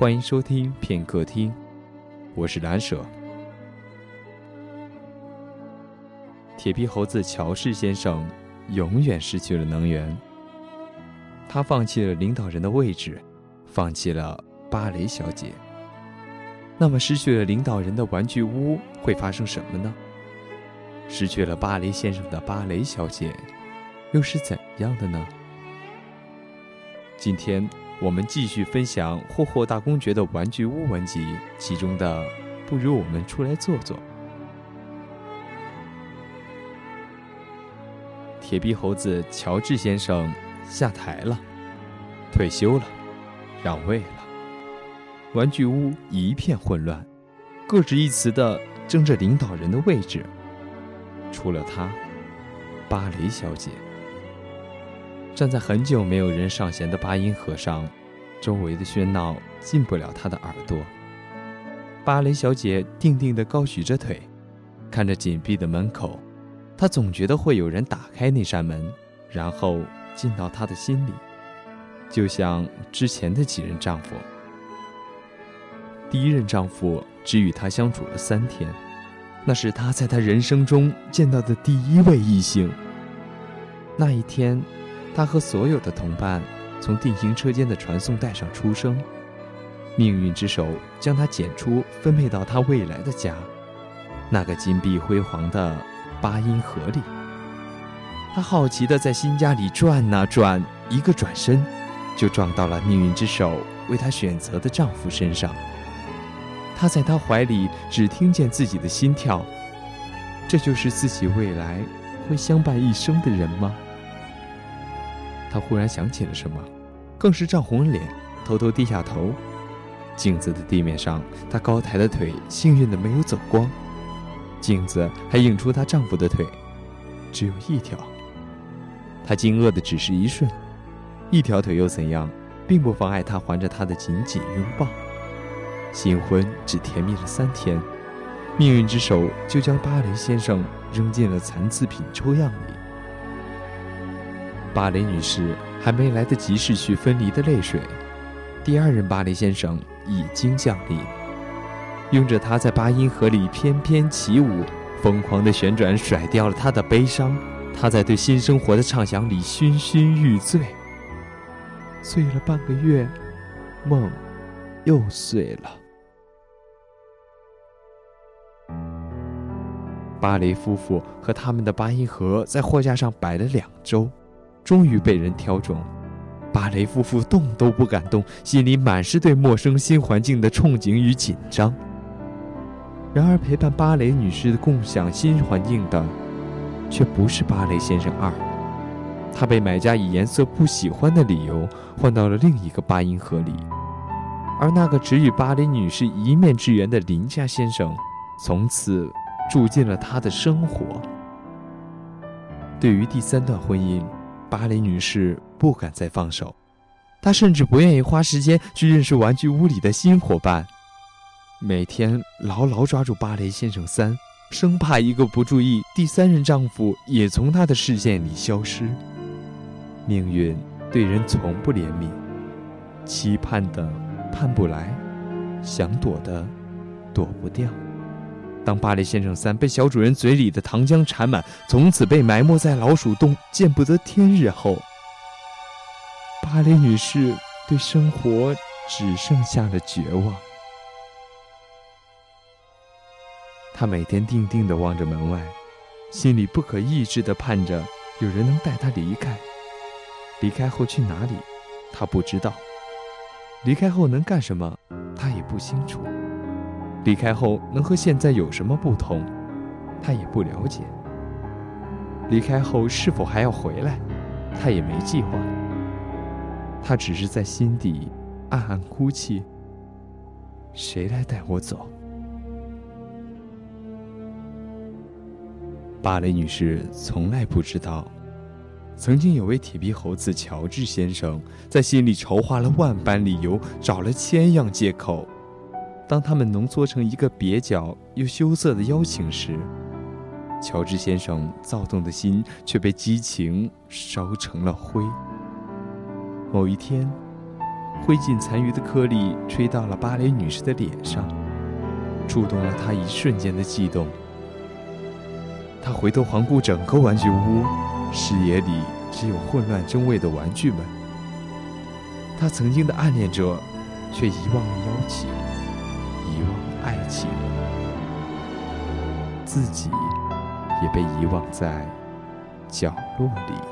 欢迎收听片刻听，我是蓝舍。铁皮猴子乔治先生永远失去了能源，他放弃了领导人的位置，放弃了芭蕾小姐。那么，失去了领导人的玩具屋会发生什么呢？失去了芭蕾先生的芭蕾小姐，又是怎样的呢？今天我们继续分享霍霍大公爵的玩具屋文集，其中的“不如我们出来坐坐”。铁臂猴子乔治先生下台了，退休了，让位了。玩具屋一片混乱，各执一词的争着领导人的位置。除了他，芭蕾小姐站在很久没有人上弦的八音盒上，周围的喧闹进不了她的耳朵。芭蕾小姐定定地高举着腿，看着紧闭的门口，她总觉得会有人打开那扇门，然后进到她的心里，就像之前的几任丈夫。第一任丈夫只与她相处了三天，那是她在她人生中见到的第一位异性。那一天，她和所有的同伴从定型车间的传送带上出生，命运之手将她捡出，分配到她未来的家——那个金碧辉煌的八音盒里。她好奇地在新家里转啊转，一个转身，就撞到了命运之手为她选择的丈夫身上。他在他怀里只听见自己的心跳，这就是自己未来会相伴一生的人吗？他忽然想起了什么，更是涨红了脸，偷偷低下头。镜子的地面上，她高抬的腿幸运的没有走光，镜子还映出她丈夫的腿，只有一条。她惊愕的只是一瞬，一条腿又怎样，并不妨碍她环着他的紧紧拥抱。新婚只甜蜜了三天，命运之手就将巴雷先生扔进了残次品抽样里。芭蕾女士还没来得及拭去分离的泪水，第二任芭蕾先生已经降临，拥着她在八音盒里翩翩起舞，疯狂的旋转甩掉了她的悲伤。她在对新生活的畅想里醺醺欲醉，醉了半个月，梦又碎了。芭蕾夫妇和他们的八音盒在货架上摆了两周，终于被人挑中。芭蕾夫妇动都不敢动，心里满是对陌生新环境的憧憬与紧张。然而，陪伴芭蕾女士共享新环境的，却不是芭蕾先生二。他被买家以颜色不喜欢的理由换到了另一个八音盒里，而那个只与芭蕾女士一面之缘的邻家先生，从此。住进了他的生活。对于第三段婚姻，芭蕾女士不敢再放手，她甚至不愿意花时间去认识玩具屋里的新伙伴，每天牢牢抓住芭蕾先生三，生怕一个不注意，第三任丈夫也从她的视线里消失。命运对人从不怜悯，期盼的盼不来，想躲的躲不掉。当芭蕾先生三被小主人嘴里的糖浆缠满，从此被埋没在老鼠洞，见不得天日后，芭蕾女士对生活只剩下了绝望。她每天定定地望着门外，心里不可抑制地盼着有人能带她离开。离开后去哪里，她不知道；离开后能干什么，她也不清楚。离开后能和现在有什么不同，他也不了解。离开后是否还要回来，他也没计划。他只是在心底暗暗哭泣：谁来带我走？芭蕾女士从来不知道，曾经有位铁皮猴子乔治先生，在心里筹划了万般理由，找了千样借口。当他们浓缩成一个蹩脚又羞涩的邀请时，乔治先生躁动的心却被激情烧成了灰。某一天，灰烬残余的颗粒吹到了芭蕾女士的脸上，触动了她一瞬间的悸动。她回头环顾整个玩具屋，视野里只有混乱争位的玩具们。她曾经的暗恋者，却遗忘了邀请，自己也被遗忘在角落里。